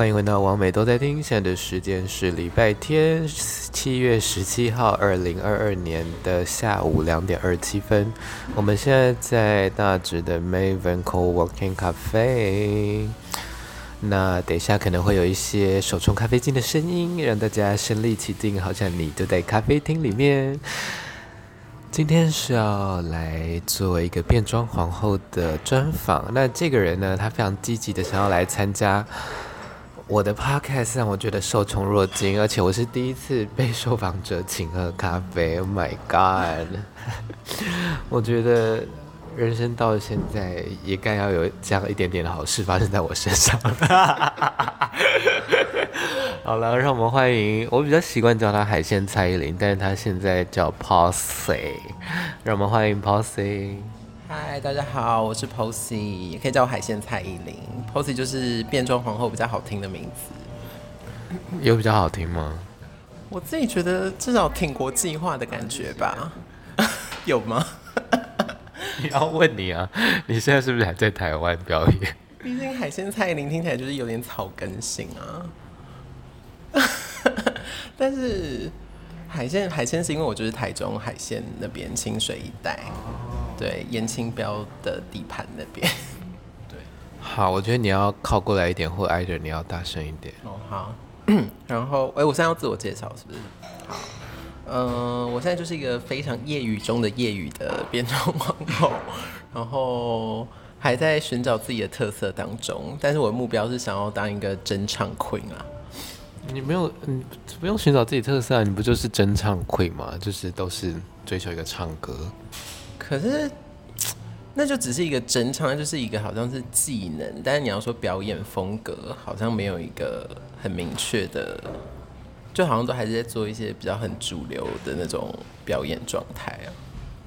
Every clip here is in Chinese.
欢迎回到王美都在听。现在的时间是礼拜天，七月十七号，二零二二年的下午两点二十七分。我们现在在大直的 Maven Coworking Cafe。那等一下可能会有一些手冲咖啡机的声音，让大家身临其境，好像你就在咖啡厅里面。今天是要来做一个变装皇后的专访。那这个人呢，他非常积极的想要来参加我的 podcast，让我觉得受宠若惊。而且我是第一次被受访者请喝咖啡，Oh my god！我觉得。人生到现在，也该要有这样一点点的好事发生在我身上。好了，让我们欢迎，我比较习惯叫他海鲜蔡依林，但是他现在叫 Posy。让我们欢迎 Posy。嗨，大家好，我是 Posy，也可以叫我海鲜蔡依林。Posy 就是变装皇后比较好听的名字。有比较好听吗？我自己觉得至少挺国际化的感觉吧。有吗？你 要问你啊，你现在是不是还在台湾表演？毕竟海鲜蔡依林听起来就是有点草根性啊。但是海鲜海鲜是因为我就是台中海鲜那边清水一带，对，颜清标的地盘那边。对，好，我觉得你要靠过来一点，或挨着你要大声一点。哦，好。然后，哎、欸，我现在要自我介绍是不是？好。嗯、呃，我现在就是一个非常业余中的业余的 变装皇后，然后还在寻找自己的特色当中。但是我的目标是想要当一个真唱 queen 啊！你没有，你不用寻找自己特色啊，你不就是真唱 queen 吗？就是都是追求一个唱歌。可是，那就只是一个真唱，那就是一个好像是技能。但是你要说表演风格，好像没有一个很明确的。就好像都还是在做一些比较很主流的那种表演状态啊。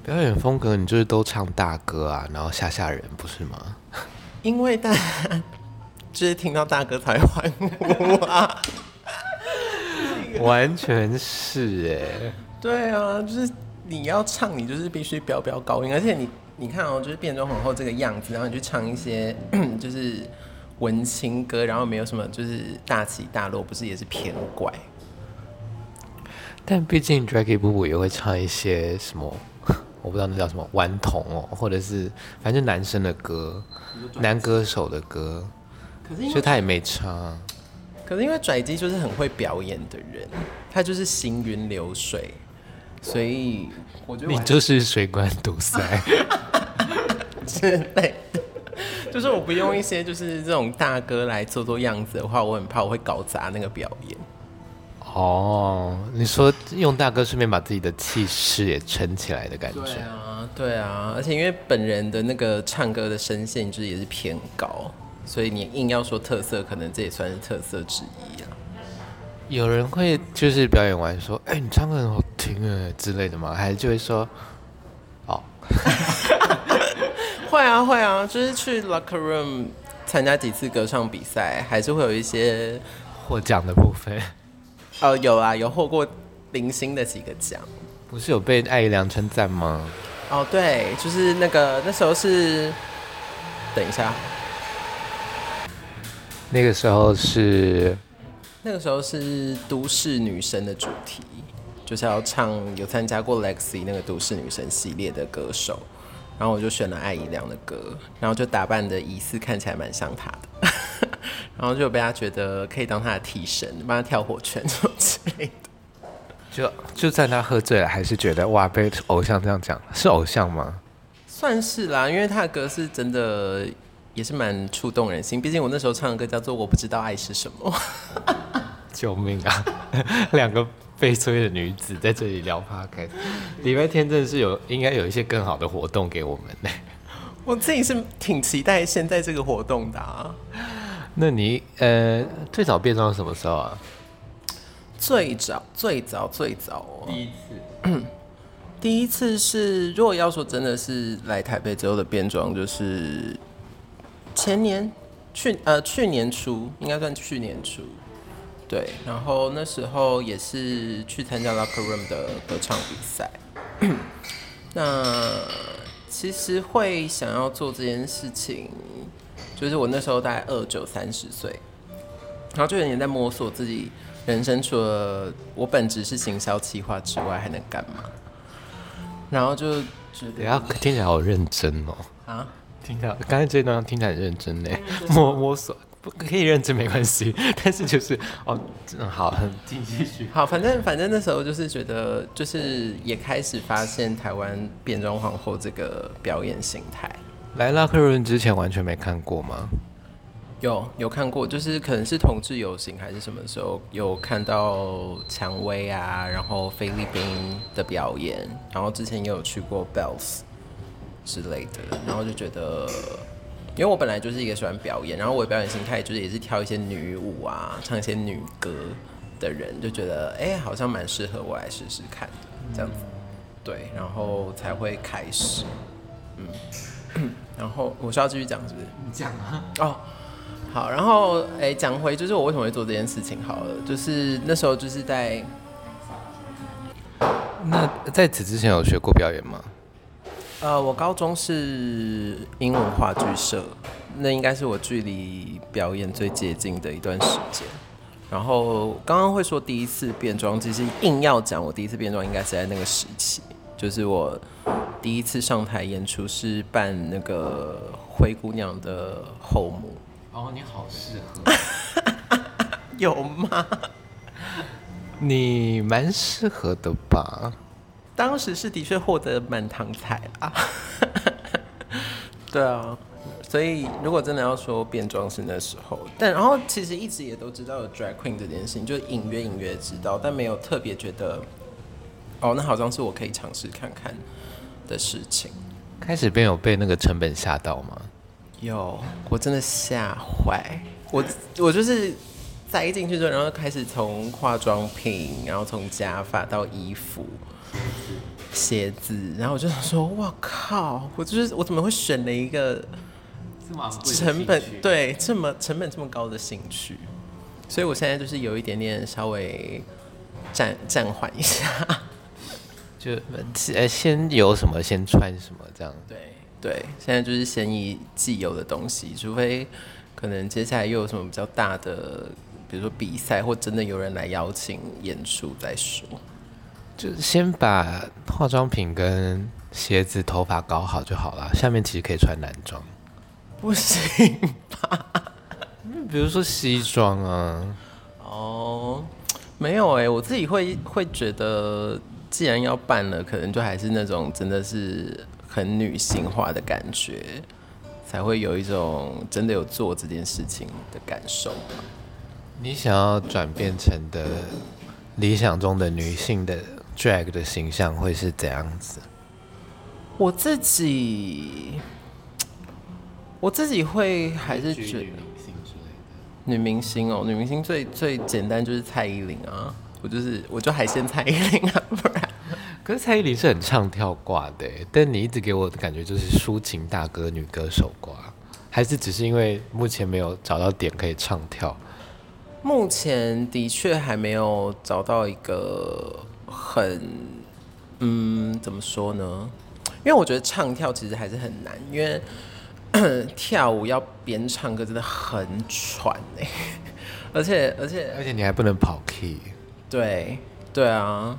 表演风格，你就是都唱大歌啊，然后吓吓人，不是吗？因为大家就是听到大哥才欢呼啊。完全是哎。对啊，就是你要唱，你就是必须飙飙高音，而且你你看哦，就是变装皇后这个样子，然后你去唱一些 就是文青歌，然后没有什么就是大起大落，不是也是偏怪？但毕竟 Draggy 布布也会唱一些什么，我不知道那叫什么顽童哦，或者是反正男生的歌，男歌手的歌，可是所以他也没唱。可是因为拽机就是很会表演的人，他就是行云流水，所以我觉得我你就是水管堵塞 之类的。就是我不用一些就是这种大哥来做做样子的话，我很怕我会搞砸那个表演。哦，你说用大哥顺便把自己的气势也撑起来的感觉。对啊，对啊，而且因为本人的那个唱歌的声线就是也是偏高，所以你硬要说特色，可能这也算是特色之一啊。有人会就是表演完说：“哎、欸，你唱歌很好听哎”之类的吗？还是就会说：“哦，会啊会啊，就是去 locker room 参加几次歌唱比赛，还是会有一些获奖的部分。”哦，有啊，有获过零星的几个奖，不是有被艾怡良称赞吗？哦，对，就是那个那时候是，等一下，那个时候是，那个时候是都市女神的主题，就是要唱有参加过 Lexi 那个都市女神系列的歌手，然后我就选了艾怡良的歌，然后就打扮的疑似看起来蛮像她的。然后就被他觉得可以当他的替身，帮他跳火圈什么之类的。就就在他喝醉了，还是觉得哇，被偶像这样讲，是偶像吗？算是啦，因为他的歌是真的，也是蛮触动人心。毕竟我那时候唱的歌叫做《我不知道爱是什么》。救命啊！两个悲催的女子在这里聊 Podcast。礼拜天真的是有应该有一些更好的活动给我们呢。我自己是挺期待现在这个活动的啊。那你呃最早变装是什么时候啊？最早最早最早哦，第一次，第一次是如果要说真的是来台北之后的变装，就是前年去呃去年初应该算去年初，对，然后那时候也是去参加 Locker Room 的歌唱比赛，那。其实会想要做这件事情，就是我那时候大概二九三十岁，然后就有点在摸索自己人生，除了我本职是行销企划之外，还能干嘛？然后就觉得，要听起来好认真哦。啊，听到刚才这段听起来很认真呢，摸摸索。不可以认真没关系，但是就是哦，嗯，好，很继续。好，反正反正那时候就是觉得，就是也开始发现台湾变装皇后这个表演形态。来拉克润之前完全没看过吗？有有看过，就是可能是同志游行还是什么时候有看到蔷薇啊，然后菲律宾的表演，然后之前也有去过 Bells 之类的，然后就觉得。因为我本来就是一个喜欢表演，然后我的表演心态就是也是跳一些女舞啊，唱一些女歌的人，就觉得哎、欸，好像蛮适合我来试试看的这样子，对，然后才会开始，嗯，然后我需要继续讲是不是？你讲啊。哦，好，然后哎，讲回就是我为什么会做这件事情好了，就是那时候就是在，那在此之前有学过表演吗？呃，我高中是英文话剧社，那应该是我距离表演最接近的一段时间。然后刚刚会说第一次变装，其实硬要讲我第一次变装，应该是在那个时期，就是我第一次上台演出是扮那个灰姑娘的后母。哦，你好适合，有吗？你蛮适合的吧？当时是的确获得满堂彩啊，对啊，所以如果真的要说变装是那时候，但然后其实一直也都知道有 drag queen 这件事情，就隐约隐约知道，但没有特别觉得，哦，那好像是我可以尝试看看的事情。开始便有被那个成本吓到吗？有，我真的吓坏，我我就是再一进去之后，然后开始从化妆品，然后从假发到衣服。鞋子，然后我就想说，哇靠！我就是我怎么会选了一个成本对这么成本这么高的兴趣？所以我现在就是有一点点稍微暂暂缓一下，就呃先有什么先穿什么这样。对对，现在就是先以既有的东西，除非可能接下来又有什么比较大的，比如说比赛或真的有人来邀请演出再说。就先把化妆品跟鞋子、头发搞好就好了，下面其实可以穿男装。不行吧？比如说西装啊。哦，没有哎、欸，我自己会会觉得，既然要办了，可能就还是那种真的是很女性化的感觉，才会有一种真的有做这件事情的感受。你想要转变成的理想中的女性的。Drag 的形象会是怎样子？我自己，我自己会还是觉得女明星哦，女明星最最简单就是蔡依林啊，我就是我就海鲜蔡依林啊，不然。可是蔡依林是很唱跳挂的，但你一直给我的感觉就是抒情大哥女歌手挂，还是只是因为目前没有找到点可以唱跳？目前的确还没有找到一个。很，嗯，怎么说呢？因为我觉得唱跳其实还是很难，因为 跳舞要边唱歌真的很喘哎，而且而且而且你还不能跑 key。对对啊，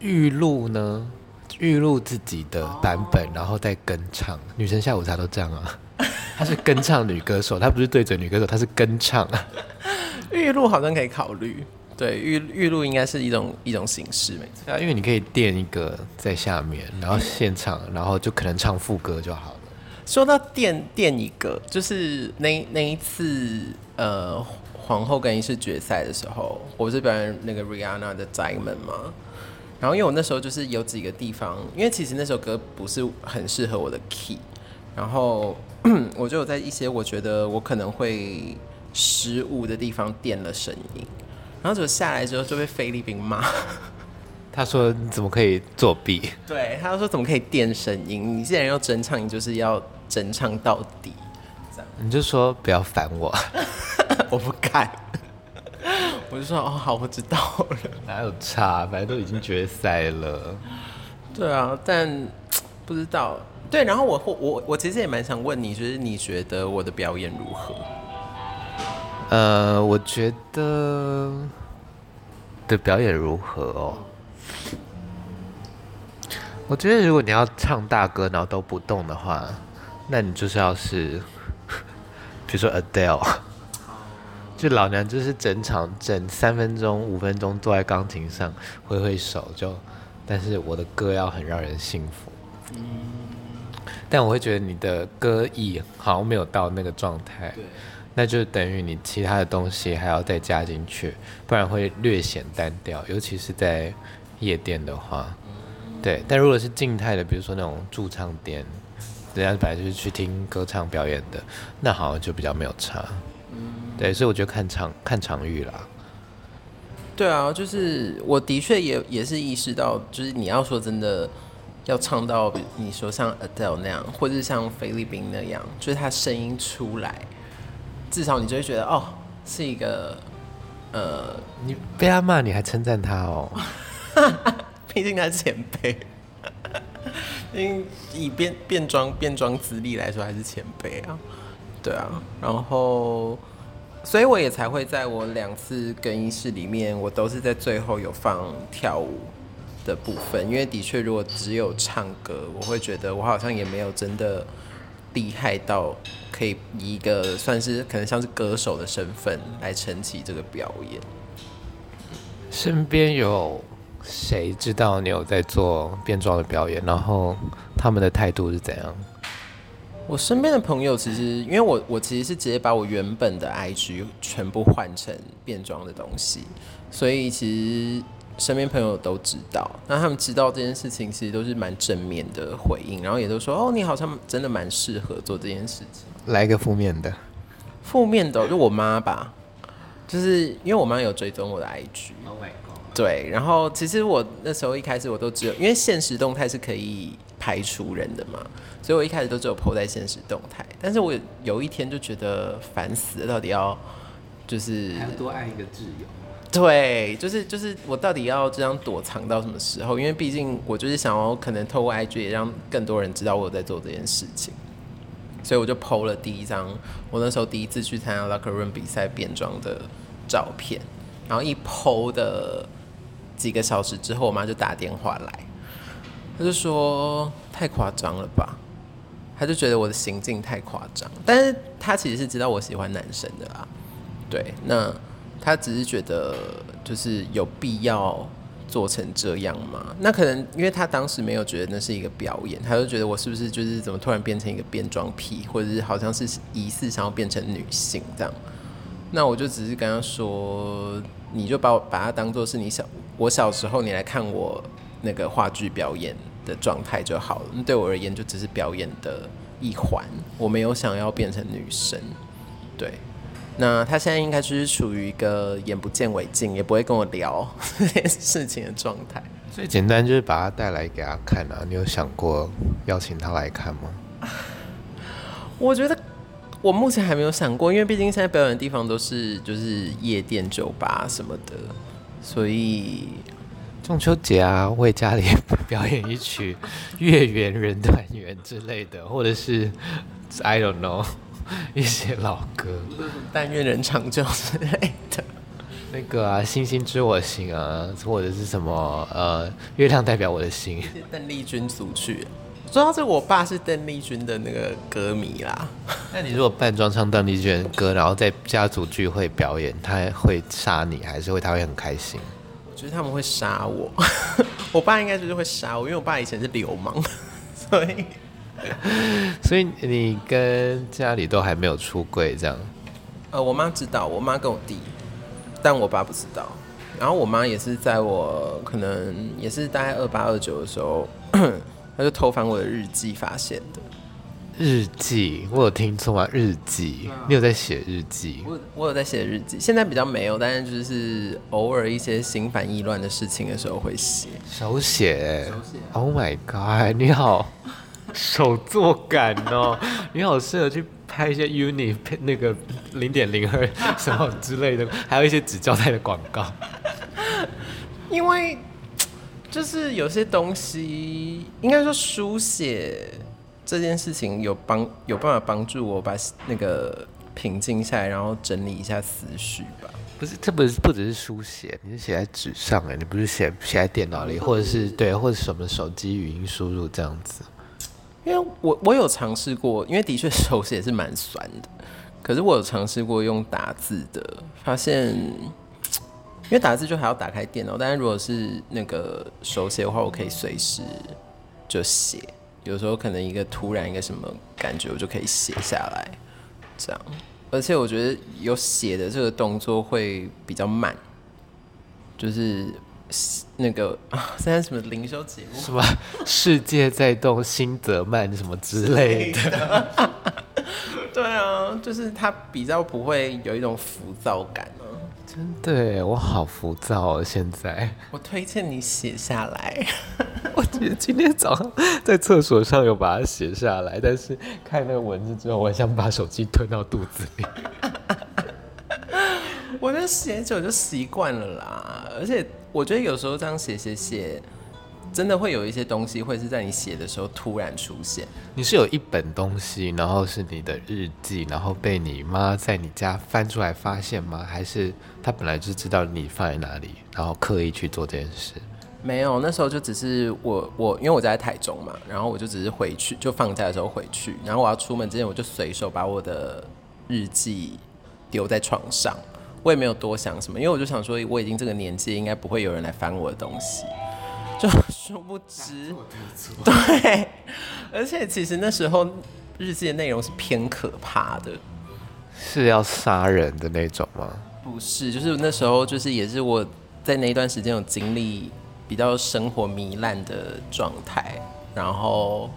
预录呢？预录自己的版本，然后再跟唱。女神下午茶都这样啊，她是跟唱女歌手，她不是对准女歌手，她是跟唱。预录好像可以考虑。对，预预录应该是一种一种形式，没错。啊，因为你可以垫一个在下面，然后现场，然后就可能唱副歌就好了。说到垫垫一个，就是那那一次，呃，皇后更衣室决赛的时候，我不是表演那个 Rihanna 的 Diamond 吗？然后因为我那时候就是有几个地方，因为其实那首歌不是很适合我的 key，然后 我就有在一些我觉得我可能会失误的地方垫了声音。然后就下来之后就被菲律宾骂，他说你怎么可以作弊？对，他说怎么可以垫声音？你既然要真唱，你就是要真唱到底。这样你就说不要烦我，我不敢。我就说哦好，我知道了。哪有差？反正都已经决赛了。对啊，但不知道。对，然后我我我其实也蛮想问你，就是你觉得我的表演如何？呃，我觉得的表演如何哦？我觉得如果你要唱大歌然后都不动的话，那你就是要是，比如说 Adele，就老娘就是整场整三分钟五分钟坐在钢琴上挥挥手就，但是我的歌要很让人幸福。但我会觉得你的歌艺好像没有到那个状态，那就等于你其他的东西还要再加进去，不然会略显单调，尤其是在夜店的话。对，但如果是静态的，比如说那种驻唱店，人家本来就是去听歌唱表演的，那好像就比较没有差。嗯，对，所以我觉得看场看场域啦。对啊，就是我的确也也是意识到，就是你要说真的要唱到你说像 Adele 那样，或者像菲律宾那样，就是他声音出来，至少你就会觉得哦，是一个呃，你被他骂你还称赞他哦。毕竟他是前辈，因以变变装变装资历来说，还是前辈啊。对啊，然后，所以我也才会在我两次更衣室里面，我都是在最后有放跳舞的部分，因为的确，如果只有唱歌，我会觉得我好像也没有真的厉害到可以以一个算是可能像是歌手的身份来撑起这个表演。身边有。谁知道你有在做变装的表演？然后他们的态度是怎样？我身边的朋友其实，因为我我其实是直接把我原本的 IG 全部换成变装的东西，所以其实身边朋友都知道。那他们知道这件事情，其实都是蛮正面的回应，然后也都说：“哦，你好像真的蛮适合做这件事情。”来一个负面的，负面的就我妈吧，就是因为我妈有追踪我的 IG。对，然后其实我那时候一开始我都只有，因为现实动态是可以排除人的嘛，所以我一开始都只有 po 在现实动态。但是我有一天就觉得烦死了，到底要就是还要多爱一个挚友。对，就是就是我到底要这样躲藏到什么时候？因为毕竟我就是想要可能透过 IG 也让更多人知道我在做这件事情，所以我就 po 了第一张我那时候第一次去参加 Locker Room 比赛变装的照片，然后一 po 的。几个小时之后，我妈就打电话来，她就说太夸张了吧，她就觉得我的行径太夸张，但是她其实是知道我喜欢男生的啦，对，那他只是觉得就是有必要做成这样吗？那可能因为他当时没有觉得那是一个表演，他就觉得我是不是就是怎么突然变成一个变装癖，或者是好像是疑似想要变成女性这样，那我就只是跟他说，你就把我把它当做是你小。我小时候，你来看我那个话剧表演的状态就好了。对我而言，就只是表演的一环，我没有想要变成女生。对，那他现在应该就是处于一个眼不见为净，也不会跟我聊这 件事情的状态。最简单就是把他带来给他看啊！你有想过邀请他来看吗？我觉得我目前还没有想过，因为毕竟现在表演的地方都是就是夜店、酒吧什么的。所以中秋节啊，为家里表演一曲《月圆人团圆》之类的，或者是 I don't know 一些老歌，《但愿人长久》之类的。那个啊，星星知我心啊，或者是什么呃，月亮代表我的心。邓丽君组曲，主要是，我爸是邓丽君的那个歌迷啦。那你如果扮装唱邓丽君的歌，然后在家族聚会表演，他会杀你，还是会他会很开心？我觉得他们会杀我。我爸应该就是会杀我，因为我爸以前是流氓，所以 所以你跟家里都还没有出柜这样？呃，我妈知道，我妈跟我弟。但我爸不知道，然后我妈也是在我可能也是大概二八二九的时候，她就偷翻我的日记发现的。日记，我有听错吗？日记，你有在写日记？我我有在写日记，现在比较没有，但是就是偶尔一些心烦意乱的事情的时候会写。手写，手写。Oh my god，你好，手作感哦，你好适合去。拍一些 uni 那个零点零二 什么之类的，还有一些纸胶带的广告。因为就是有些东西，应该说书写这件事情有帮有办法帮助我把那个平静下来，然后整理一下思绪吧。不是，这不是不只是书写，你是写在纸上哎，你不是写写在电脑里，或者是对，或者什么手机语音输入这样子。因为我我有尝试过，因为的确手写是蛮酸的，可是我有尝试过用打字的，发现因为打字就还要打开电脑，但是如果是那个手写的话，我可以随时就写，有时候可能一个突然一个什么感觉，我就可以写下来，这样。而且我觉得有写的这个动作会比较慢，就是那个啊，现在什么灵修节目，什么世界在动，心则慢，什么之类的。对啊，就是他比较不会有一种浮躁感。真的，我好浮躁哦！现在，我推荐你写下来。我觉得今天早上在厕所上有把它写下来，但是看那个文字之后，我很想把手机吞到肚子里。我觉得写久就习惯了啦，而且我觉得有时候这样写写写。真的会有一些东西会是在你写的时候突然出现。你是有一本东西，然后是你的日记，然后被你妈在你家翻出来发现吗？还是她本来就知道你放在哪里，然后刻意去做这件事？没有，那时候就只是我我因为我在台中嘛，然后我就只是回去，就放假的时候回去，然后我要出门之前，我就随手把我的日记丢在床上，我也没有多想什么，因为我就想说我已经这个年纪，应该不会有人来翻我的东西。就殊不知，对，而且其实那时候日记的内容是偏可怕的，是要杀人的那种吗？不是，就是那时候就是也是我在那一段时间有经历比较生活糜烂的状态，然后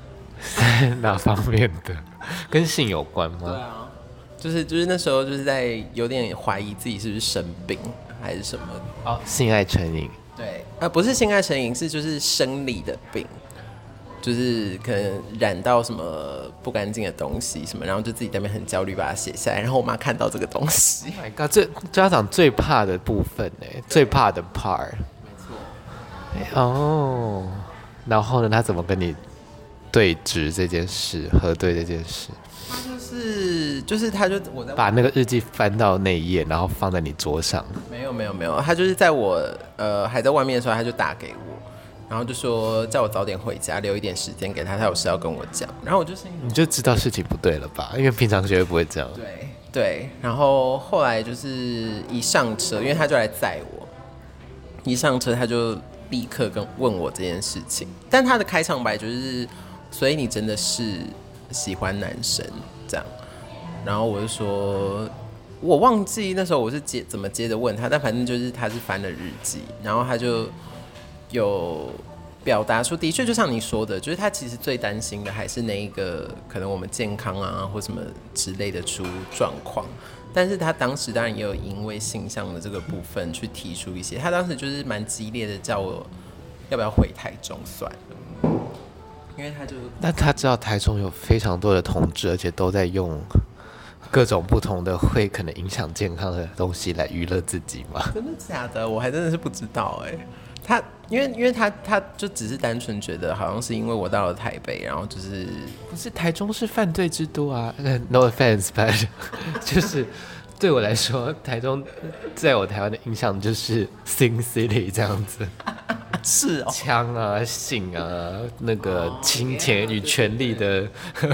哪方面的？跟性有关吗？对啊，就是就是那时候就是在有点怀疑自己是不是生病还是什么哦，性爱成瘾。对，啊，不是性爱成瘾，是就是生理的病，就是可能染到什么不干净的东西什么，然后就自己在那边很焦虑，把它写下来。然后我妈看到这个东西，Oh my God，这家长最怕的部分呢，最怕的 part。没错。哦，然后呢，他怎么跟你对质这件事，核对这件事？是就是他就我在把那个日记翻到那一页，然后放在你桌上。没有没有没有，他就是在我呃还在外面的时候，他就打给我，然后就说叫我早点回家，留一点时间给他，他有事要跟我讲。然后我就是，你就知道事情不对了吧？因为平常绝对不会这样。对对，然后后来就是一上车，因为他就来载我，一上车他就立刻跟问我这件事情，但他的开场白就是，所以你真的是。喜欢男生这样，然后我就说，我忘记那时候我是接怎么接着问他，但反正就是他是翻了日记，然后他就有表达出，的确就像你说的，就是他其实最担心的还是那一个可能我们健康啊或什么之类的出状况，但是他当时当然也有因为性向的这个部分去提出一些，他当时就是蛮激烈的叫我要不要回台中算了。因为他就，那他知道台中有非常多的同志，而且都在用各种不同的会可能影响健康的东西来娱乐自己吗？真的假的？我还真的是不知道哎。他因为因为他他就只是单纯觉得好像是因为我到了台北，然后就是不是台中是犯罪之都啊？No offense，but 就是对我来说，台中在我台湾的印象就是 Sin City 这样子。是哦，枪啊，性啊，那个金钱与权力的、oh,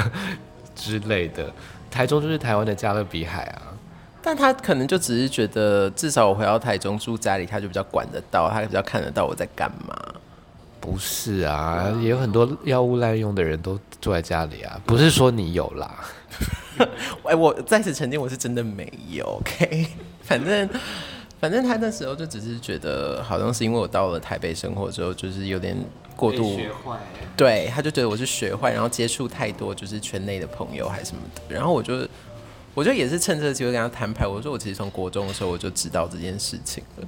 之类的，台中就是台湾的加勒比海啊。但他可能就只是觉得，至少我回到台中住家里，他就比较管得到，他比较看得到我在干嘛。不是啊，也有很多药物滥用的人都住在家里啊，不是说你有啦。哎，我再次澄清，我是真的没有。OK，反正。反正他那时候就只是觉得，好像是因为我到了台北生活之后，就是有点过度学坏。对，他就觉得我是学坏，然后接触太多就是圈内的朋友还是什么的。然后我就，我就也是趁这个机会跟他摊牌。我说我其实从国中的时候我就知道这件事情了，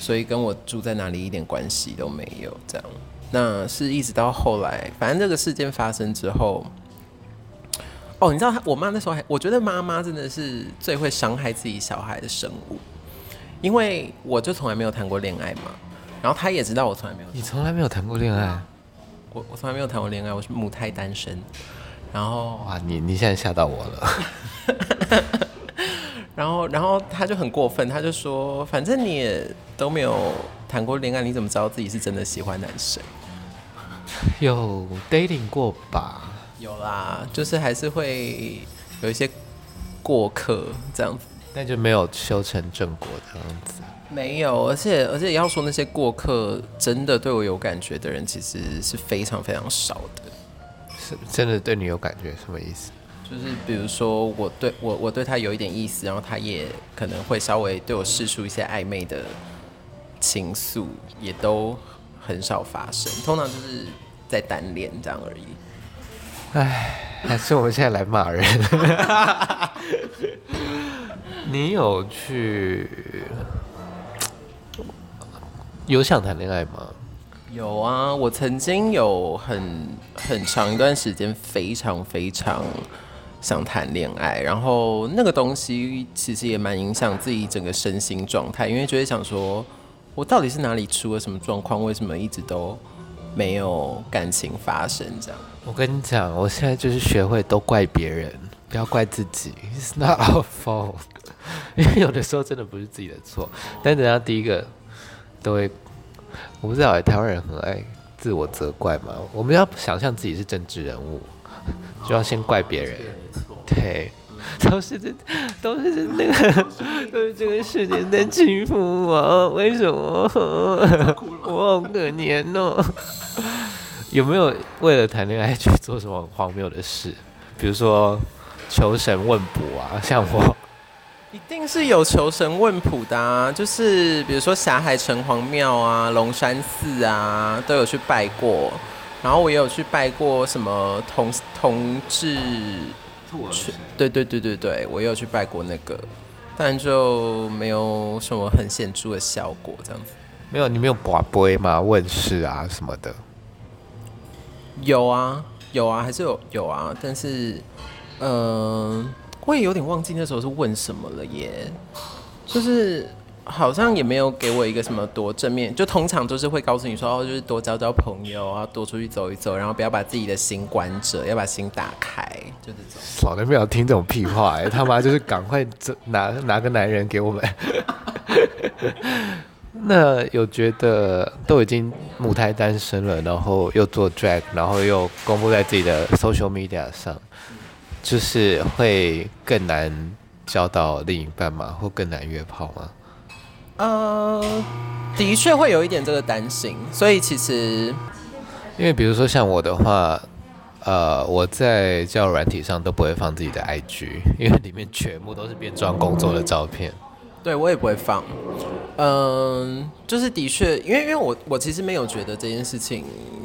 所以跟我住在哪里一点关系都没有。这样，那是一直到后来，反正这个事件发生之后，哦，你知道他，我妈那时候还，我觉得妈妈真的是最会伤害自己小孩的生物。因为我就从来没有谈过恋爱嘛，然后她也知道我从来没有。你从来没有谈过恋爱？我我从来没有谈过恋爱，我是母胎单身。然后 哇，你你现在吓到我了。然后然后他就很过分，他就说，反正你也都没有谈过恋爱，你怎么知道自己是真的喜欢男生？有 dating 过吧？有啦，就是还是会有一些过客这样子，但就没有修成正果这样子。没有，而且而且要说那些过客真的对我有感觉的人，其实是非常非常少的。是真的对你有感觉，什么意思？就是比如说我对我我对他有一点意思，然后他也可能会稍微对我试出一些暧昧的情愫，也都很少发生。通常就是在单恋这样而已。唉，还是我们现在来骂人。你有去？有想谈恋爱吗？有啊，我曾经有很很长一段时间非常非常想谈恋爱，然后那个东西其实也蛮影响自己整个身心状态，因为就会想说，我到底是哪里出了什么状况？为什么一直都没有感情发生？这样，我跟你讲，我现在就是学会都怪别人，不要怪自己，It's not our fault，因为有的时候真的不是自己的错，但等下第一个。都会，我不知道，台湾人很爱自我责怪嘛。我们要想象自己是政治人物，就要先怪别人。对，都是这，都是这那个，都是这个世界在欺负我。为什么？我好可怜哦。有没有为了谈恋爱去做什么荒谬的事？比如说求神问卜啊，像我。一定是有求神问卜的啊，就是比如说霞海城隍庙啊、龙山寺啊，都有去拜过。然后我也有去拜过什么同同志，对对对对对，我也有去拜过那个，但就没有什么很显著的效果，这样子。没有，你没有拔杯吗？问事啊什么的？有啊，有啊，还是有有啊，但是，嗯、呃。我也有点忘记那时候是问什么了耶，就是好像也没有给我一个什么多正面，就通常都是会告诉你说哦，就是多交交朋友啊，多出去走一走，然后不要把自己的心关着，要把心打开，就这种。少来不要听这种屁话哎，他妈就是赶快拿拿个男人给我们。那有觉得都已经母胎单身了，然后又做 drag，然后又公布在自己的 social media 上。就是会更难交到另一半吗？或更难约炮吗？呃，的确会有一点这个担心。所以其实，因为比如说像我的话，呃，我在交友软体上都不会放自己的 IG，因为里面全部都是变装工作的照片。对，我也不会放。嗯、呃，就是的确，因为因为我我其实没有觉得这件事情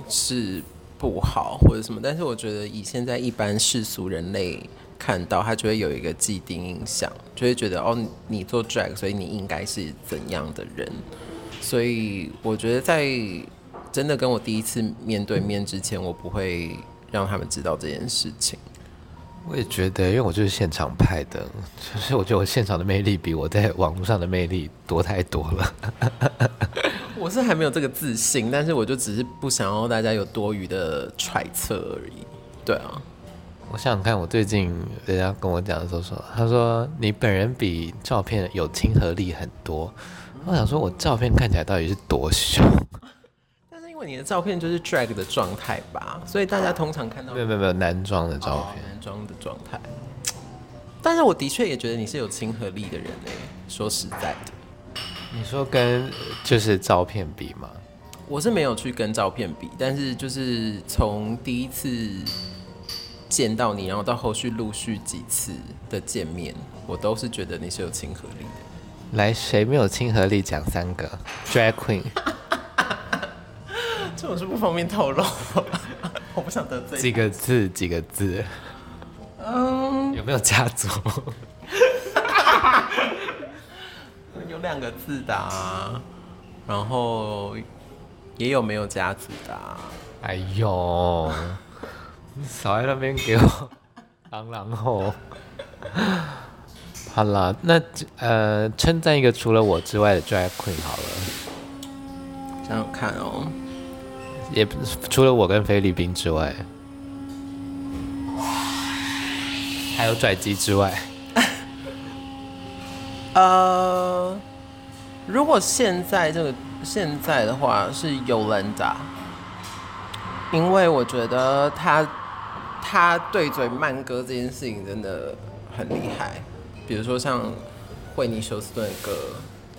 是。不好或者什么，但是我觉得以现在一般世俗人类看到他就会有一个既定印象，就会觉得哦，你做 drag，所以你应该是怎样的人。所以我觉得在真的跟我第一次面对面之前，我不会让他们知道这件事情。我也觉得，因为我就是现场派的，就是我觉得我现场的魅力比我在网络上的魅力多太多了。我是还没有这个自信，但是我就只是不想要大家有多余的揣测而已。对啊，我想想看，我最近人家跟我讲的时候说，他说你本人比照片有亲和力很多。我想说，我照片看起来到底是多凶？但是因为你的照片就是 drag 的状态吧，所以大家通常看到没有没有没有男装的照片，哦、男装的状态。但是我的确也觉得你是有亲和力的人哎，说实在的。你说跟就是照片比吗？我是没有去跟照片比，但是就是从第一次见到你，然后到后续陆续几次的见面，我都是觉得你是有亲和力的。来，谁没有亲和力？讲三个 drag queen。这我是不方便透露，我不想得罪。几个字？几个字？嗯，有没有家族？有两个字的，然后也有没有家族的。哎呦，你 少在那边给我 好了，那呃，称赞一个除了我之外的 drag queen 好了，想想看哦。也除了我跟菲律宾之外，还有拽机之外，呃，如果现在这个现在的话是 Yolanda，因为我觉得他他对嘴慢歌这件事情真的很厉害，比如说像惠妮休斯顿的歌，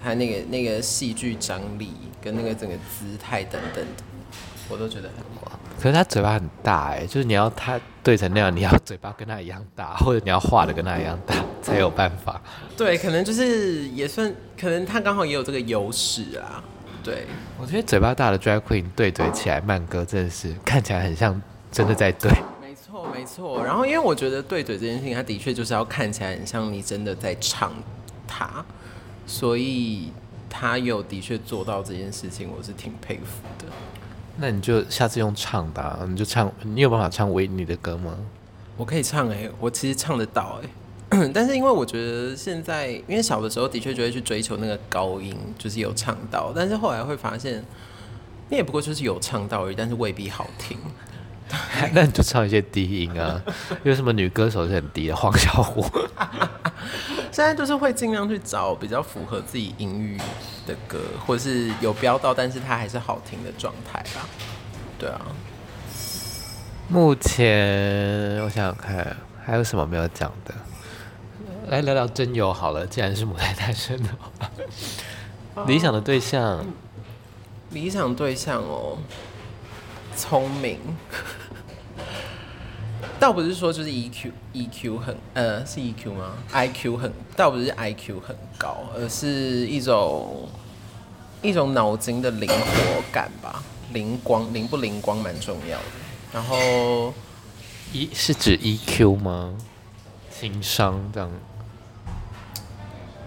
他那个那个戏剧张力跟那个整个姿态等等的，我都觉得很好。可是他嘴巴很大哎，就是你要他对成那样，你要嘴巴跟他一样大，或者你要画的跟他一样大，才有办法。对，可能就是也算，可能他刚好也有这个优势啊。对，我觉得嘴巴大的 drag queen 对嘴起来慢歌真的是看起来很像真的在对。没错，然后因为我觉得对嘴这件事情，他的确就是要看起来很像你真的在唱他，所以他有的确做到这件事情，我是挺佩服的。那你就下次用唱的，啊，你就唱，你有办法唱维尼的歌吗？我可以唱哎，欸，我其实唱得到哎，欸，但是因为我觉得现在，因为小的时候的确就会去追求那个高音，就是有唱到，但是后来会发现，你也不过就是有唱到而已，但是未必好听。那你就唱一些低音啊，有什么女歌手是很低的？黄小琥。现在就是会尽量去找比较符合自己音域的歌，或者是有飙到，但是它还是好听的状态吧。对啊。目前我想想看，还有什么没有讲的？来聊聊真友好了。既然是母胎单身的话，理想的对象，理想对象哦，聪明。倒不是说就是 EQ EQ 很呃是 EQ 吗？IQ 很倒不是 IQ 很高，而是一种一种脑筋的灵活感吧，灵光灵不灵光蛮重要的。然后一是指 EQ 吗？情商这样？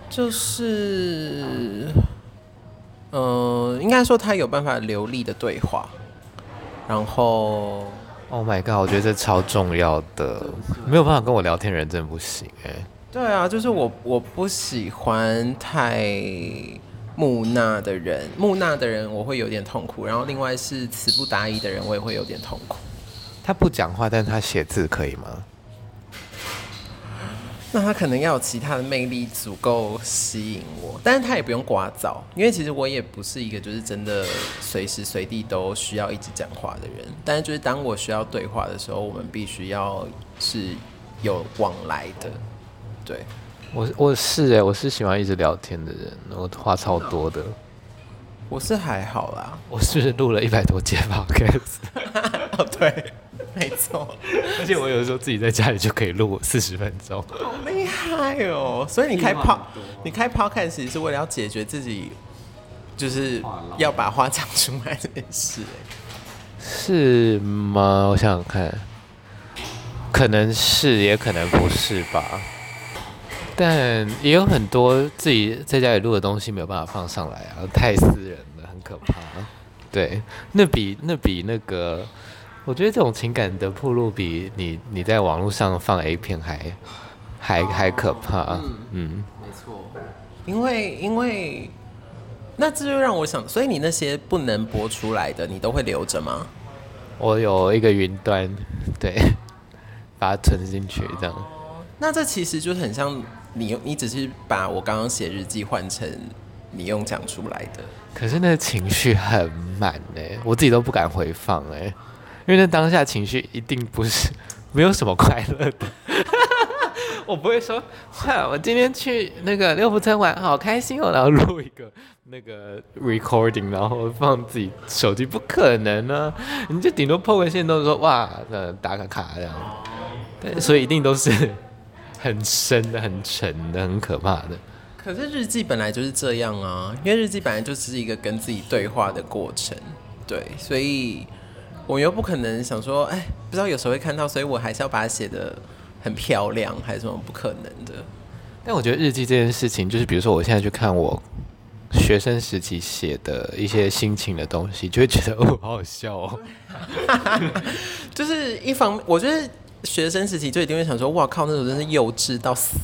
就是呃，应该说他有办法流利的对话，然后。Oh my god！我觉得这超重要的，没有办法跟我聊天人真的不行哎。对啊，就是我我不喜欢太木讷的人，木讷的人我会有点痛苦。然后另外是词不达意的人，我也会有点痛苦。他不讲话，但是他写字可以吗？那他可能要有其他的魅力足够吸引我，但是他也不用刮噪，因为其实我也不是一个就是真的随时随地都需要一直讲话的人。但是就是当我需要对话的时候，我们必须要是有往来的。对，我我是哎，我是喜欢一直聊天的人，我话超多的。我是还好啦，我是录了一百多节 podcast。哦，对。没错，而且我有时候自己在家里就可以录四十分钟，好厉害哦！所以你开 pod，你开 podcast 其实是为了要解决自己，就是要把话讲出来这件事，是吗？我想想看，可能是，也可能不是吧。但也有很多自己在家里录的东西没有办法放上来啊，太私人了，很可怕。对，那比那比那个。我觉得这种情感的铺路比你你在网络上放 A 片还还还可怕。嗯，嗯没错。因为因为那这就让我想，所以你那些不能播出来的，你都会留着吗？我有一个云端，对，把它存进去这样。那这其实就是很像你你只是把我刚刚写日记换成你用讲出来的。可是那个情绪很满哎，我自己都不敢回放哎。因为那当下情绪一定不是 没有什么快乐的，我不会说，哇，我今天去那个六福村玩，好开心哦，然后录一个那个 recording，然后放自己手机，不可能呢、啊，你就顶多破个线都说哇，呃，打个卡这样，对，所以一定都是很深的、很沉的、很可怕的。可是日记本来就是这样啊，因为日记本来就是一个跟自己对话的过程，对，所以。我又不可能想说，哎，不知道有时候会看到，所以我还是要把它写的很漂亮，还是什么不可能的。但我觉得日记这件事情，就是比如说我现在去看我学生时期写的一些心情的东西，就会觉得哦，好好笑哦。就是一方面，我觉得学生时期就一定会想说，哇靠，那种真是幼稚到死。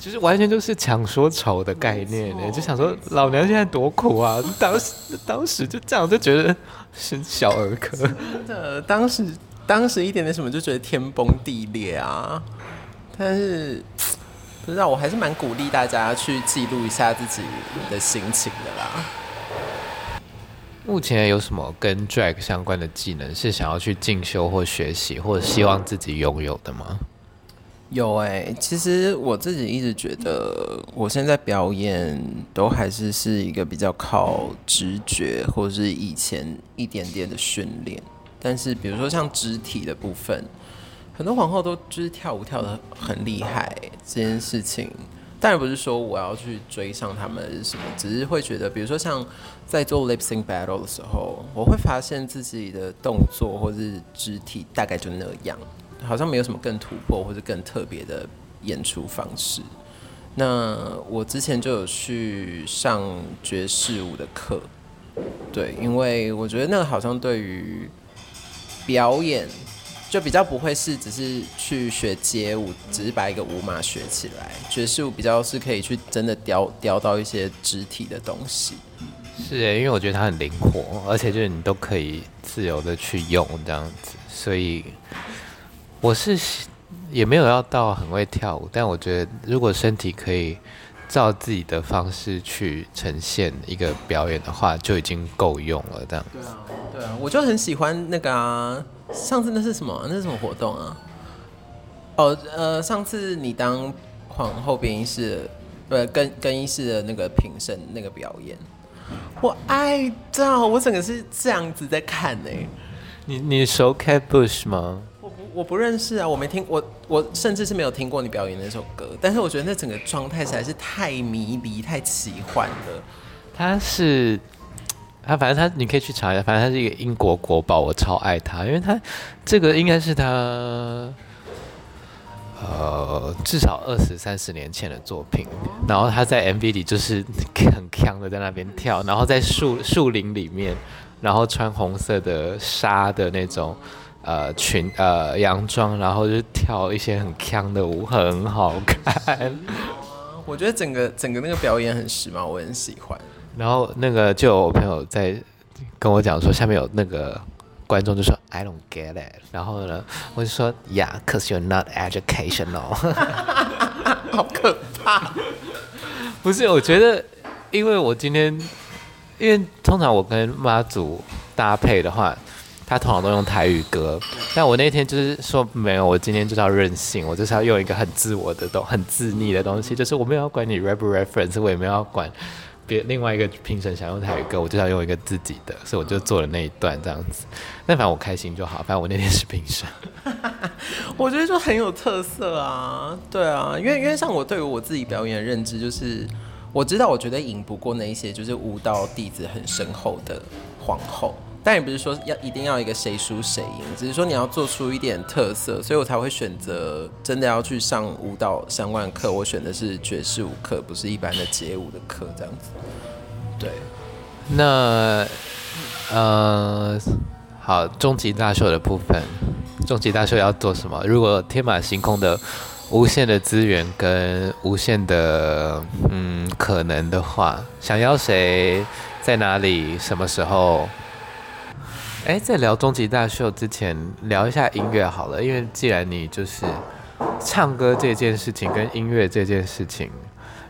其实完全就是抢说愁的概念呢，就想说老娘现在多苦啊！当时当时就这样就觉得是小儿科。真的，当时当时一点点什么就觉得天崩地裂啊！但是不知道，我还是蛮鼓励大家去记录一下自己的心情的啦。目前有什么跟 drag 相关的技能是想要去进修或学习，或者希望自己拥有的吗？有哎、其实我自己一直觉得，我现在表演都还是是一个比较靠直觉，或者是以前一点点的训练。但是比如说像肢体的部分，很多皇后都就是跳舞跳得很厉害、这件事情当然不是说我要去追上他们什么，只是会觉得，比如说像在做 lip sync battle 的时候，我会发现自己的动作或是肢体大概就那样。好像没有什么更突破或者更特别的演出方式。那我之前就有去上爵士舞的课，对，因为我觉得那个好像对于表演就比较不会是只是去学街舞，只是把一个舞码学起来。爵士舞比较是可以去真的雕雕到一些肢体的东西。是诶，因为我觉得它很灵活，而且就是你都可以自由的去用这样子，所以。我是也没有要到很会跳舞，但我觉得如果身体可以照自己的方式去呈现一个表演的话，就已经够用了。这样。对啊，对啊，我就很喜欢那个啊。上次那是什么？那是什么活动啊？哦，呃，上次你当皇后编衣室，对，更更衣室的那个评审那个表演，我爱到我整个是这样子在看呢、欸。你你熟 Kate Bush 吗？我不认识啊，我没听我我甚至是没有听过你表演那首歌，但是我觉得那整个状态实在是太迷离、太奇幻了。他是他，反正他你可以去查一下，反正他是一个英国国宝，我超爱他，因为他这个应该是他呃至少二十三十年前的作品，然后他在 MV 里就是很锵的在那边跳，然后在树树林里面，然后穿红色的纱的那种。呃，裙呃洋装，然后就跳一些很腔的舞，很好看。我觉得整个整个那个表演很时髦，我很喜欢。然后那个就有我朋友在跟我讲说，下面有那个观众就说 I don't get it。然后呢，我就说 Yeah，cause you're not educational。好可怕！不是，我觉得，因为我今天，因为通常我跟妈祖搭配的话。他通常都用台语歌，但我那天就是说没有，我今天就是要任性，我就是要用一个很自我的东、很自溺的东西，就是我没有要管你 rap reference，我也没有要管别另外一个评审想用台语歌，我就要用一个自己的，所以我就做了那一段这样子。但反正我开心就好，反正我那天是评审，我觉得就很有特色啊，对啊，因为因为像我对于我自己表演的认知，就是我知道我觉得赢不过那一些就是舞蹈底子很深厚的皇后。但也不是说要一定要一个谁输谁赢，只是说你要做出一点特色，所以我才会选择真的要去上舞蹈相关课。我选的是爵士舞课，不是一般的街舞的课，这样子。对，那呃，好，终极大秀的部分，终极大秀要做什么？如果天马行空的无限的资源跟无限的嗯可能的话，想要谁在哪里什么时候？哎，在聊终极大秀之前，聊一下音乐好了。因为既然你就是唱歌这件事情跟音乐这件事情，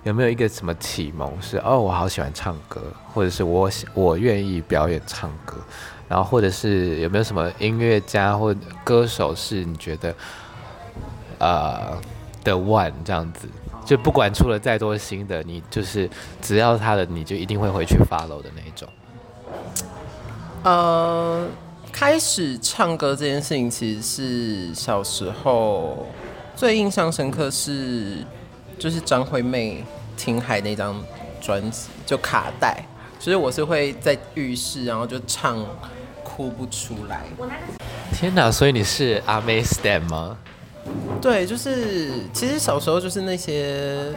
有没有一个什么启蒙是？哦，我好喜欢唱歌，或者是我我愿意表演唱歌，然后或者是有没有什么音乐家或歌手是你觉得呃的 one 这样子？就不管出了再多新的，你就是只要他的，你就一定会回去 follow 的那一种。呃，开始唱歌这件事情，其实是小时候最印象深刻是，就是张惠妹《听海》那张专辑，就卡带，所以我是会在浴室，然后就唱，哭不出来。天哪！所以你是阿妹 stan 吗？对，就是其实小时候就是那些，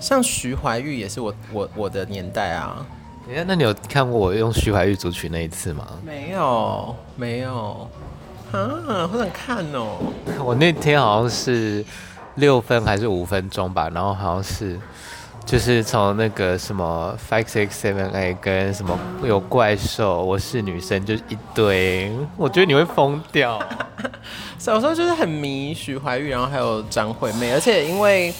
像徐怀钰也是我我我的年代啊。哎，那你有看过我用徐怀钰组曲那一次吗？没有，没有，啊，好想看哦！我那天好像是六分还是五分钟吧，然后好像是就是从那个什么 five six seven eight 跟什么有怪兽，我是女生，就是一堆，我觉得你会疯掉。小时候就是很迷徐怀钰，然后还有张惠妹，而且因为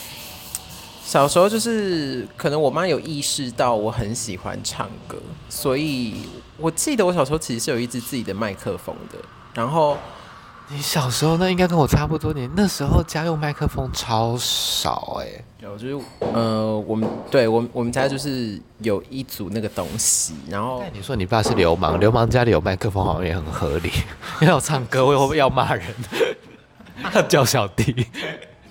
小时候就是可能我妈有意识到我很喜欢唱歌，所以我记得我小时候其实是有一支自己的麦克风的。然后你小时候那应该跟我差不多年，那时候家用麦克风超少哎、欸。有就是呃，我们对我我们家就是有一组那个东西，然后你说你爸是流氓，流氓家里有麦克风好像也很合理，要唱歌，我会要骂人，要 叫小弟。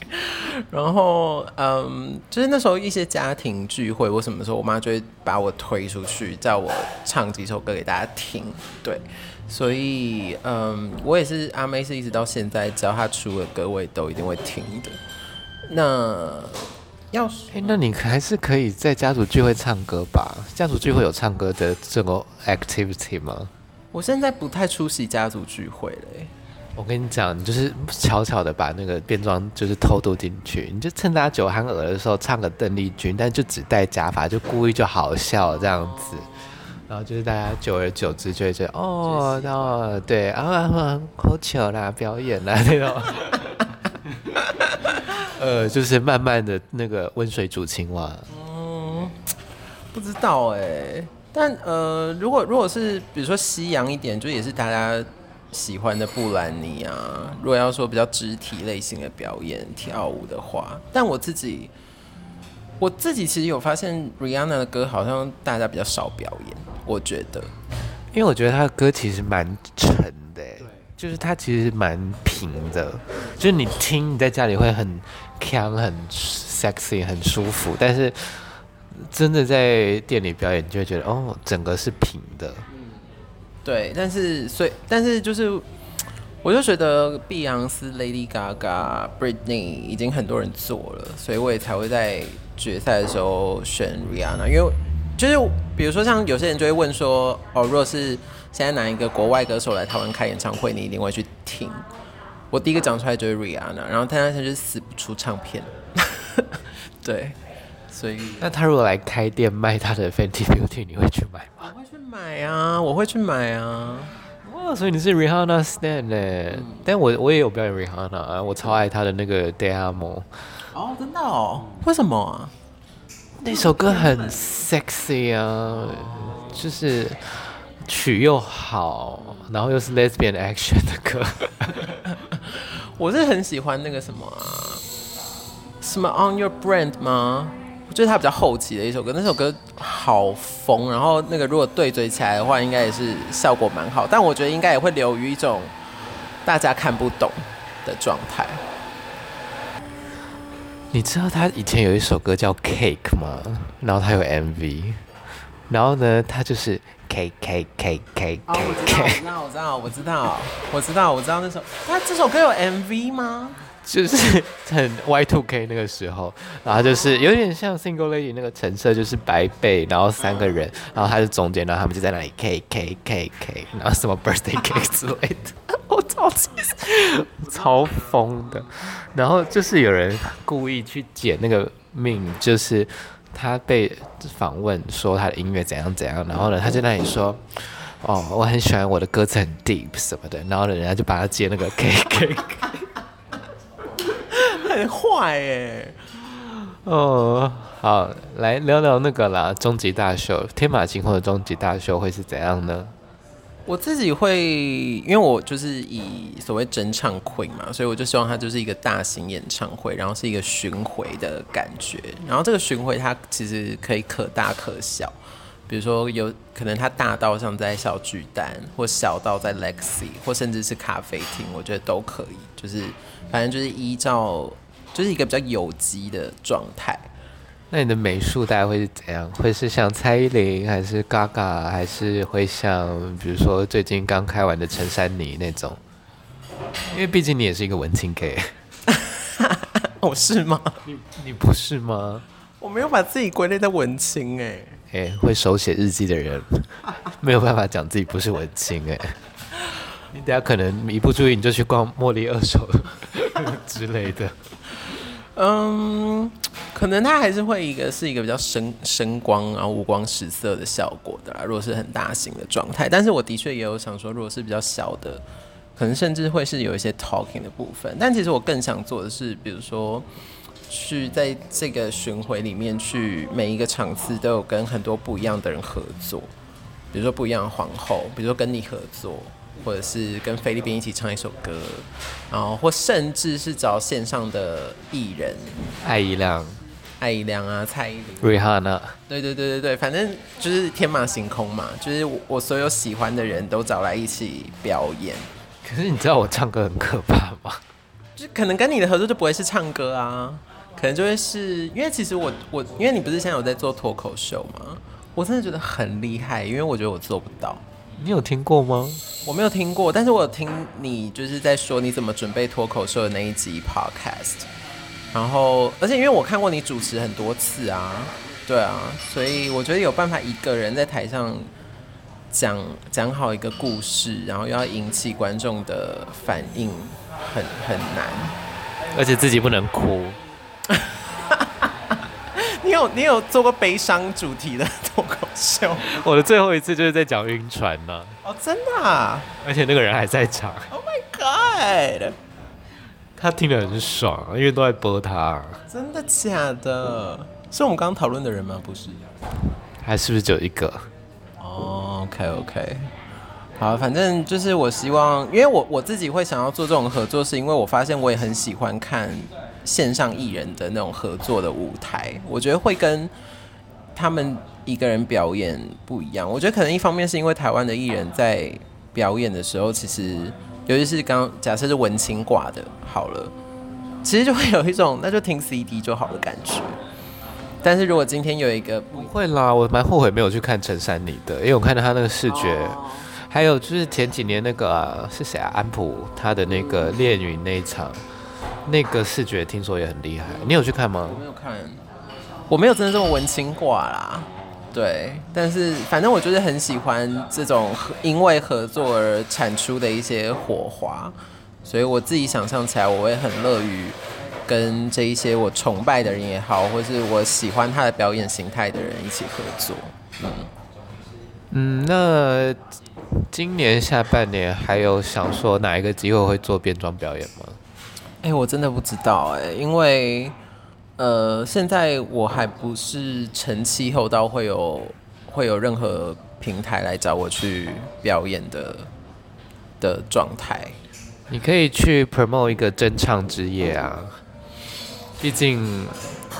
然后嗯，就是那时候一些家庭聚会或什么时候，我妈就会把我推出去，叫我唱几首歌给大家听。对，所以嗯，我也是阿妹，是一直到现在，只要她出的歌，我也都一定会听的。那要是、欸，那你还是可以在家族聚会唱歌吧？家族聚会有唱歌的这个 activity 吗？我现在不太出席家族聚会嘞、欸。我跟你讲，你就是悄悄的把那个变装就是偷渡进去，你就趁大家酒酣耳的时候唱个邓丽君，但就只戴假发，就故意就好笑这样子，然后就是大家久而久之就会觉得哦，哦，对啊，好巧啦，表演啦那种，呃，就是慢慢的那个温水煮青蛙。嗯，不知道哎、欸，但呃，如果如果是比如说西洋一点，就也是大家。喜欢的布兰妮啊，如果要说比较肢体类型的表演跳舞的话，但我自己我自己其实有发现，Rihanna 的歌好像大家比较少表演，我觉得，因为我觉得她的歌其实蛮沉的，就是她其实蛮平的，就是你听你在家里会很 can 很 sexy 很舒服，但是真的在店里表演，你就会觉得哦，整个是平的。对，但是所以，但是就是，我就觉得碧昂斯、Lady Gaga、Britney 已经很多人做了，所以我也才会在决赛的时候选 Rihanna。因为就是比如说，像有些人就会问说，哦，若是现在哪一个国外歌手来台湾开演唱会，你一定会去听？我第一个讲出来就是 Rihanna，然后他那天就死不出唱片。对，所以那他如果来开店卖他的 Fenty Beauty，你会去买吗？买啊，我会去买啊。哇，所以你是 Rihanna stan 呢？嗯、但我我也有表演 Rihanna 啊，我超爱她的那个 Te Amo。哦，真的哦？为什么啊？那首歌很 sexy 啊，就是曲又好，然后又是 lesbian action 的歌。我是很喜欢那个什么啊，什么 On Your Brand 吗？就是他比较后期的一首歌，那首歌好疯，然后那个如果对嘴起来的话，应该也是效果蛮好，但我觉得应该也会流于一种大家看不懂的状态。你知道他以前有一首歌叫《Cake》吗？然后他有 MV，然后呢，他就是 Cake Cake Cake Cake Cake。我知道，我知道，我知道，我知道，我知道那首。他这首歌有 MV 吗？就是 很 Y2K 那个时候，然后就是有点像 Single Lady 那个橙色，就是白背，然后三个人，然后他是中间，然后他们就在那里 K K K K，然后什么 Birthday Cake 之类的，我超气，超疯的。然后就是有人故意去剪那个命，就是他被访问说他的音乐怎样怎样，然后呢，他在那里说，哦，我很喜欢我的歌词很 deep 什么的，然后呢，人家就把他接那个 K K。很坏哎！哦，好，来聊聊那个啦，终极大秀，天马行空的终极大秀会是怎样呢？我自己会，因为我就是以所谓整场 Queen 嘛，所以我就希望它就是一个大型演唱会，然后是一个巡回的感觉。然后这个巡回它其实可以可大可小，比如说有可能它大到像在小巨蛋，或小到在 Lexi，或甚至是咖啡厅，我觉得都可以。就是反正就是依照。就是一个比较有机的状态。那你的美术大概会是怎样？会是像蔡依林，还是 Gaga，还是会像比如说最近刚开完的陈珊妮那种？因为毕竟你也是一个文青 K。我 是吗？你你不是吗？我没有把自己归类在文青哎。哎、欸，会手写日记的人 没有办法讲自己不是文青哎。你等下可能一不注意你就去逛茉莉二手 之类的。嗯，可能它还是会一个是一个比较声声光然后五光十色的效果的啦。如果是很大型的状态，但是我的确也有想说，如果是比较小的可能甚至会是有一些 talking 的部分。但其实我更想做的是，比如说去在这个巡回里面去每一个场次都有跟很多不一样的人合作，比如说不一样的皇后，比如说跟你合作。或者是跟菲律宾一起唱一首歌，然后或甚至是找线上的艺人，艾怡良、艾怡良啊、蔡依林、Rihanna，对对对对对，反正就是天马行空嘛，就是我，我所有喜欢的人都找来一起表演。可是你知道我唱歌很可怕吗？就可能跟你的合作就不会是唱歌啊，可能就会是因为其实我我因为你不是现在有在做脱口秀吗？我真的觉得很厉害，因为我觉得我做不到。你有听过吗？我没有听过，但是我有听你就是在说你怎么准备脱口秀的那一集 podcast，然后而且因为我看过你主持很多次啊，对啊，所以我觉得有办法一个人在台上讲讲好一个故事，然后又要引起观众的反应，很很难，而且自己不能哭。你有你有做过悲伤主题的 脱口秀？我的最后一次就是在讲晕船呢。哦，真的啊？而且那个人还在场。Oh my god！他听得很爽，因为都在播他。真的假的？是我们刚刚讨论的人吗？不是。还是不是只有一个？哦，OK OK。好，反正就是我希望，因为我我自己会想要做这种合作，是因为我发现我也很喜欢看。线上艺人的那种合作的舞台，我觉得会跟他们一个人表演不一样。我觉得可能一方面是因为台湾的艺人在表演的时候，其实尤其是刚假设是文青挂的，好了，其实就会有一种那就听 CD 就好的感觉。但是如果今天有一个不会啦，我蛮后悔没有去看陈珊妮的，因为我看到他那个视觉，还有就是前几年那个、啊、是谁啊？安普他的那个恋与那一场。那个视觉听说也很厉害，你有去看吗？我没有看，我没有真的这么文青挂啦。对，但是反正我就是很喜欢这种因为合作而产出的一些火花，所以我自己想象起来，我会很乐于跟这一些我崇拜的人也好，或是我喜欢他的表演形态的人一起合作。嗯嗯，那今年下半年还有想说哪一个机会会做变装表演吗？哎、欸，我真的不知道哎、欸，因为呃，现在我还不是成气候到会有会有任何平台来找我去表演的的状态。你可以去 promote 一个真唱之夜啊，毕竟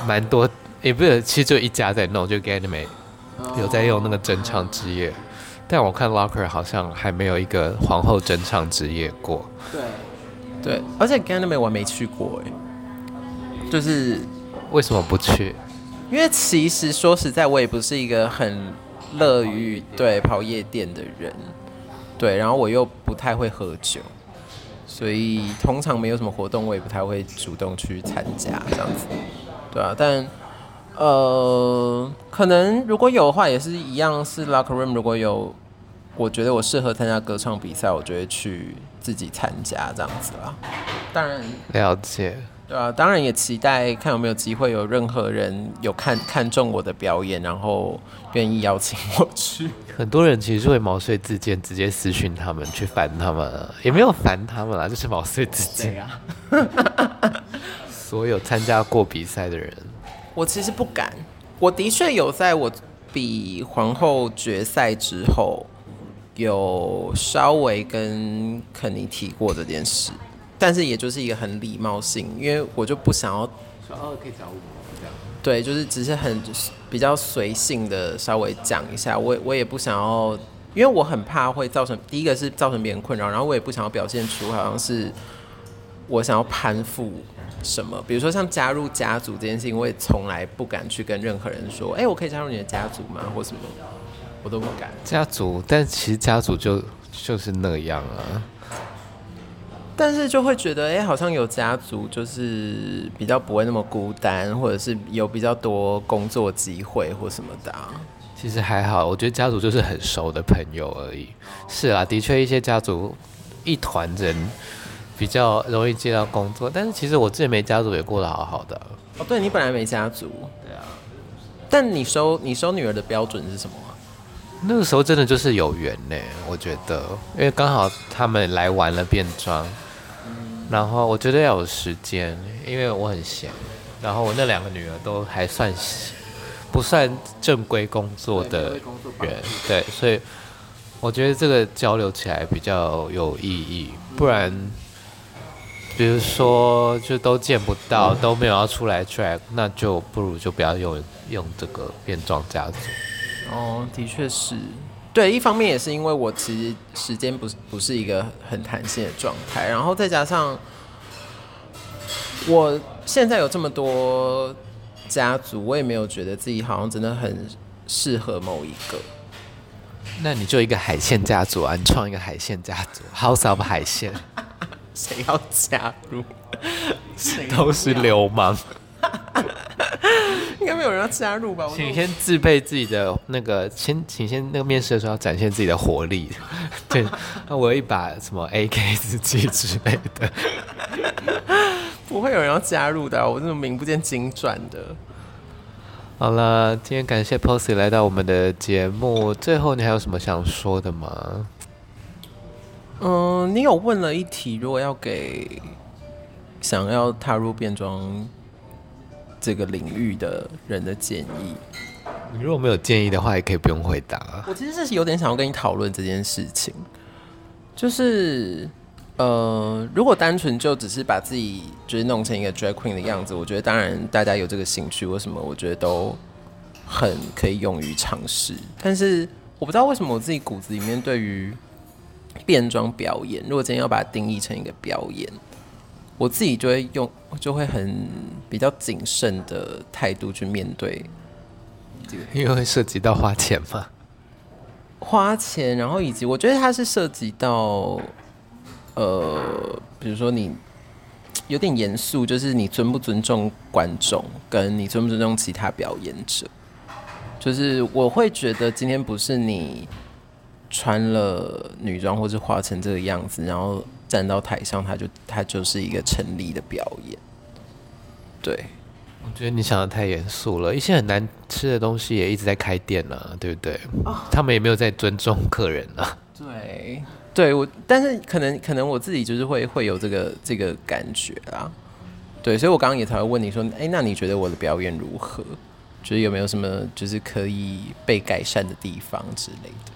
蛮多，也、欸、不是，其实就一家在弄，就 Ganymede 有在用那个真唱之夜，但我看 Locker 好像还没有一个皇后真唱之夜过。对。对，而且 Ganymede 我没去过哎，就是为什么不去？因为其实说实在，我也不是一个很乐于对跑夜店的人，对，然后我又不太会喝酒，所以通常没有什么活动，我也不太会主动去参加这样子，对啊，但呃，可能如果有的话，也是一样是 Locker Room，如果有。我觉得我适合参加歌唱比赛，我就会去自己参加这样子啦。当然了解，对啊，当然也期待看有没有机会有任何人有看看中我的表演，然后愿意邀请我去。很多人其实会毛遂自荐，直接私讯他们去烦他们，也没有烦他们啦，就是毛遂自荐啊。所有参加过比赛的人，我其实不敢。我的确有在我比皇后决赛之后。有稍微跟肯尼提过这件事，但是也就是一个很礼貌性，因为我就不想要说哦，可以找我这样。对，就是只是很比较随性的稍微讲一下，我我也不想要，因为我很怕会造成第一个是造成别人困扰，然后我也不想要表现出好像是我想要攀附什么，比如说像加入家族这件事情，我也从来不敢去跟任何人说，哎、我可以加入你的家族吗？或什么。我都不敢家族，但其实家族就就是那样啊。但是就会觉得，哎、欸，好像有家族就是比较不会那么孤单，或者是有比较多工作机会或什么的、啊。其实还好，我觉得家族就是很熟的朋友而已。是啊，的确一些家族一团人比较容易接到工作，但是其实我自己没家族也过得好好的。哦，对，你本来没家族，对啊。但你收你收女儿的标准是什么？那个时候真的就是有缘呢，我觉得，因为刚好他们来玩了变装，嗯、然后我觉得要有时间，因为我很闲，然后我那两个女儿都还算不算正规工作的人，对，所以我觉得这个交流起来比较有意义，不然，比如说就都见不到，都没有要出来 drag，那就不如就不要用用这个变装家族。哦，的确是，对，一方面也是因为我其实时间不是不是一个很弹性的状态，然后再加上我现在有这么多家族，我也没有觉得自己好像真的很适合某一个。那你就一个海鲜家族啊，你创一个海鲜家族，House of 海鲜，谁要加入？都是流氓。应该没有人要加入吧？请先自备自己的那个，先请先那个面试的时候要展现自己的活力。对，那我有一把什么 AK 自己之类的，不会有人要加入的。我这种名不见经传的。好了，今天感谢 Posy 来到我们的节目。最后，你还有什么想说的吗？嗯，你有问了一题，如果要给想要踏入变装。这个领域的人的建议，你如果没有建议的话，也可以不用回答啊。我其实是有点想要跟你讨论这件事情，就是呃，如果单纯就只是把自己就是弄成一个 drag queen 的样子，我觉得当然大家有这个兴趣，为什么我觉得都很可以勇于尝试。但是我不知道为什么我自己骨子里面对于变装表演，如果今天要把它定义成一个表演。我自己就会用，就会很比较谨慎的态度去面对，因为会涉及到花钱嘛，花钱，然后以及我觉得它是涉及到，呃，比如说你有点严肃，就是你尊不尊重观众，跟你尊不尊重其他表演者，就是我会觉得今天不是你穿了女装或是化成这个样子，然后。站到台上，他就他就是一个成立的表演。对，我觉得你想的太严肃了。一些很难吃的东西也一直在开店呢、啊，对不对？哦、他们也没有在尊重客人啊。对，对我，但是可能可能我自己就是会会有这个这个感觉啊。对，所以我刚刚也才会问你说，哎、欸，那你觉得我的表演如何？就是有没有什么就是可以被改善的地方之类的？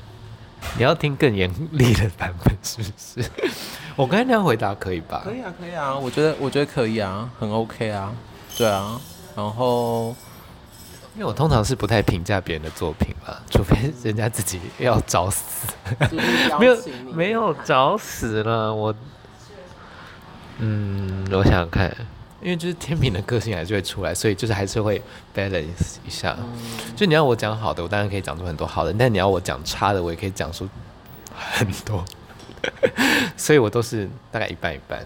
你要听更严厉的版本是不是？我刚才那样回答可以吧？可以啊，可以啊，我觉得我觉得可以啊，很 OK 啊，对啊。然后，因为我通常是不太评价别人的作品啦，除非人家自己要找死，没有没有找死了。我，嗯，我想想看。因为就是天平的个性还是会出来，所以就是还是会 balance 一下。嗯、就你要我讲好的，我当然可以讲出很多好的；但你要我讲差的，我也可以讲出很多。所以我都是大概一半一半。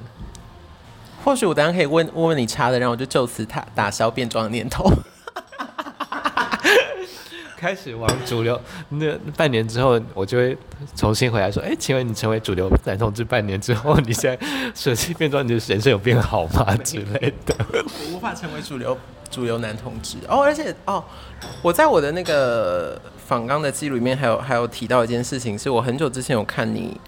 或许我等下可以问问问你差的，然后我就就此打打消变装的念头。开始往主流，那半年之后，我就会重新回来说：“哎、请问你成为主流男同志半年之后，你现在舍弃变装，你的人生有变好吗？”之类的。我无法成为主流主流男同志哦，而且哦，我在我的那个访纲的记录里面，还有还有提到一件事情，是我很久之前有看你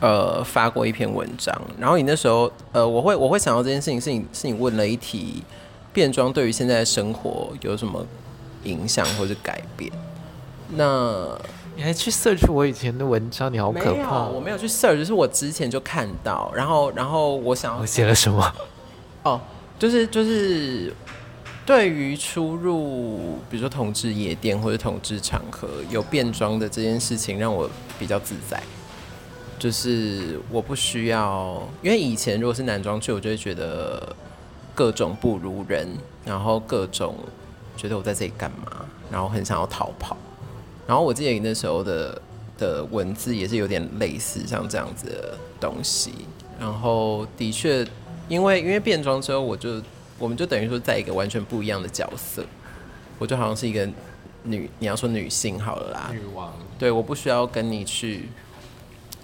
呃发过一篇文章，然后你那时候呃，我会我会想到这件事情，是你是你问了一题变装对于现在的生活有什么？影响或者改变，那你还去 search 我以前的文章？你好可怕！我没有去 search，就是我之前就看到，然后然后我想要我写了什么？哦，就是就是对于出入，比如说同志夜店或者同志场合有变装的这件事情，让我比较自在。就是我不需要，因为以前如果是男装去，我就会觉得各种不如人，然后各种。觉得我在这里干嘛？然后很想要逃跑。然后我记得你那时候的的文字也是有点类似像这样子的东西。然后的确，因为因为变装之后，我就我们就等于说在一个完全不一样的角色。我就好像是一个女，你要说女性好了啦，女王。对，我不需要跟你去，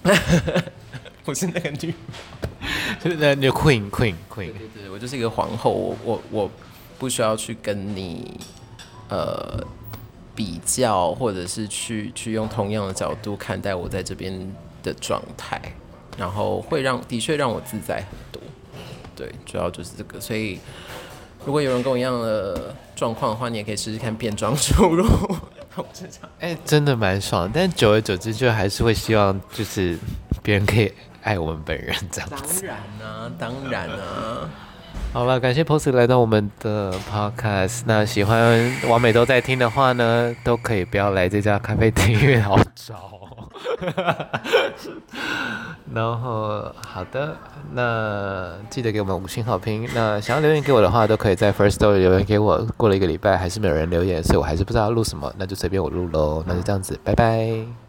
我是那个女，就是那 queen queen queen。对对对，我就是一个皇后。我我我。不需要去跟你，呃，比较，或者是去去用同样的角度看待我在这边的状态，然后会让的确让我自在很多。对，主要就是这个。所以如果有人跟我一样的状况的话，你也可以试试看变装出入。哎、欸，真的蛮爽，但久而久之就还是会希望就是别人可以爱我们本人这样子。当然啊，当然啊。好了，感谢 Posy 来到我们的 Podcast。那喜欢完美都在听的话呢，都可以不要来这家咖啡厅，因为好吵。然后好的，那记得给我们五星好评。那想要留言给我的话，都可以在 First Story 留言给我。过了一个礼拜还是没有人留言，所以我还是不知道要录什么，那就随便我录喽。那就这样子，拜拜。